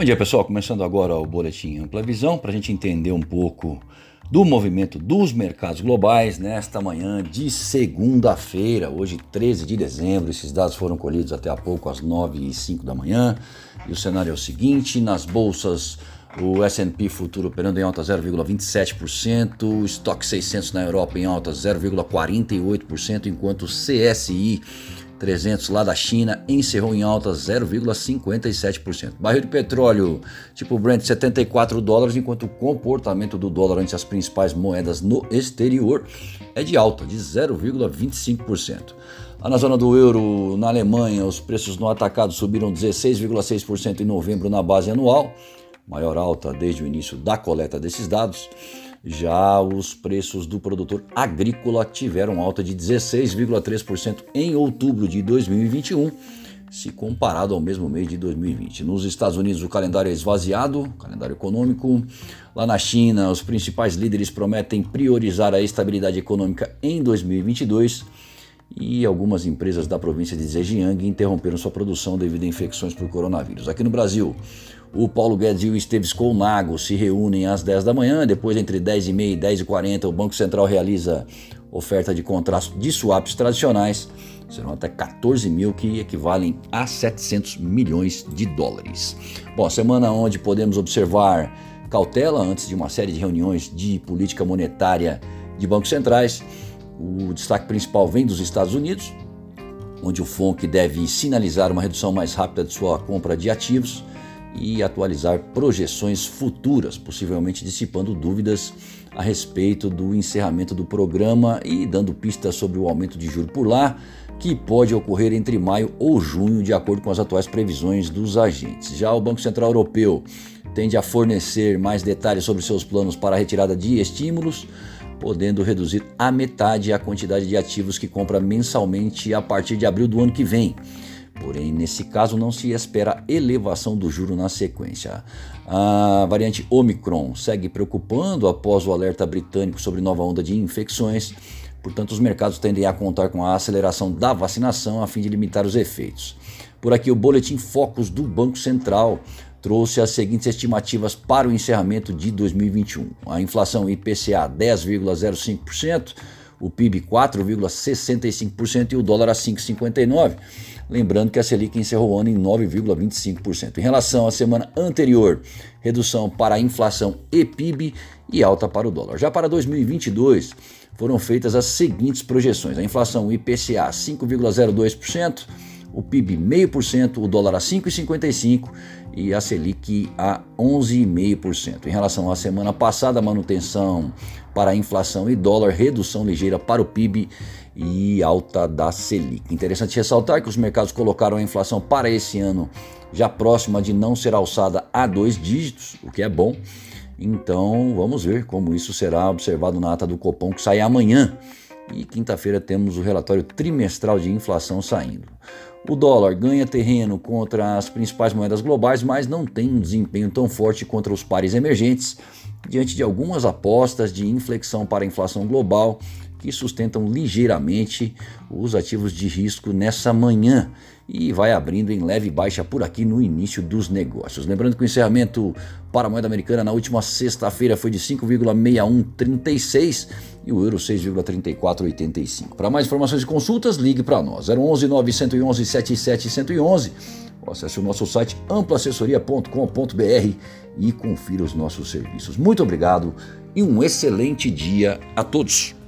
Bom dia pessoal, começando agora o Boletim Ampla Visão para a gente entender um pouco do movimento dos mercados globais nesta manhã de segunda-feira, hoje 13 de dezembro. Esses dados foram colhidos até há pouco, às 9 e 05 da manhã. E o cenário é o seguinte: nas bolsas, o S&P futuro operando em alta 0,27%, o estoque 600 na Europa em alta 0,48%, enquanto o CSI 300 lá da China encerrou em alta 0,57%. Barril de petróleo tipo Brent 74 dólares, enquanto o comportamento do dólar ante as principais moedas no exterior é de alta de 0,25%. Lá na zona do euro, na Alemanha, os preços no atacado subiram 16,6% em novembro na base anual, maior alta desde o início da coleta desses dados. Já os preços do produtor agrícola tiveram alta de 16,3% em outubro de 2021, se comparado ao mesmo mês de 2020. Nos Estados Unidos, o calendário é esvaziado, calendário econômico. Lá na China, os principais líderes prometem priorizar a estabilidade econômica em 2022 e algumas empresas da província de Zhejiang interromperam sua produção devido a infecções por coronavírus. Aqui no Brasil, o Paulo Guedes e o Esteves Colnago se reúnem às 10 da manhã, depois entre 10 e meia e 10 e 40 o Banco Central realiza oferta de contratos de swaps tradicionais, serão até 14 mil que equivalem a 700 milhões de dólares. Bom, semana onde podemos observar cautela antes de uma série de reuniões de política monetária de bancos centrais, o destaque principal vem dos Estados Unidos, onde o FONC deve sinalizar uma redução mais rápida de sua compra de ativos e atualizar projeções futuras, possivelmente dissipando dúvidas a respeito do encerramento do programa e dando pistas sobre o aumento de juros por lá, que pode ocorrer entre maio ou junho, de acordo com as atuais previsões dos agentes. Já o Banco Central Europeu tende a fornecer mais detalhes sobre seus planos para a retirada de estímulos podendo reduzir a metade a quantidade de ativos que compra mensalmente a partir de abril do ano que vem. Porém, nesse caso, não se espera elevação do juro na sequência. A variante Omicron segue preocupando após o alerta britânico sobre nova onda de infecções. Portanto, os mercados tendem a contar com a aceleração da vacinação a fim de limitar os efeitos. Por aqui, o boletim Focus do Banco Central trouxe as seguintes estimativas para o encerramento de 2021. A inflação IPCA 10,05%, o PIB 4,65% e o dólar a 5,59%. Lembrando que a Selic encerrou o ano em 9,25%. Em relação à semana anterior, redução para a inflação e PIB e alta para o dólar. Já para 2022, foram feitas as seguintes projeções: a inflação IPCA 5,02%, o PIB 0,5%, o dólar a 5,55% e a Selic a 11,5%. Em relação à semana passada, manutenção para a inflação e dólar, redução ligeira para o PIB e alta da Selic. Interessante ressaltar que os mercados colocaram a inflação para esse ano já próxima de não ser alçada a dois dígitos, o que é bom. Então vamos ver como isso será observado na ata do Copom que sai amanhã. E quinta-feira temos o relatório trimestral de inflação saindo. O dólar ganha terreno contra as principais moedas globais, mas não tem um desempenho tão forte contra os pares emergentes, diante de algumas apostas de inflexão para a inflação global que sustentam ligeiramente os ativos de risco nessa manhã e vai abrindo em leve baixa por aqui no início dos negócios. Lembrando que o encerramento para a moeda americana na última sexta-feira foi de 5,6136 e o euro 6,3485. Para mais informações e consultas, ligue para nós 011 911 7711 ou acesse o nosso site amplaassessoria.com.br e confira os nossos serviços. Muito obrigado e um excelente dia a todos.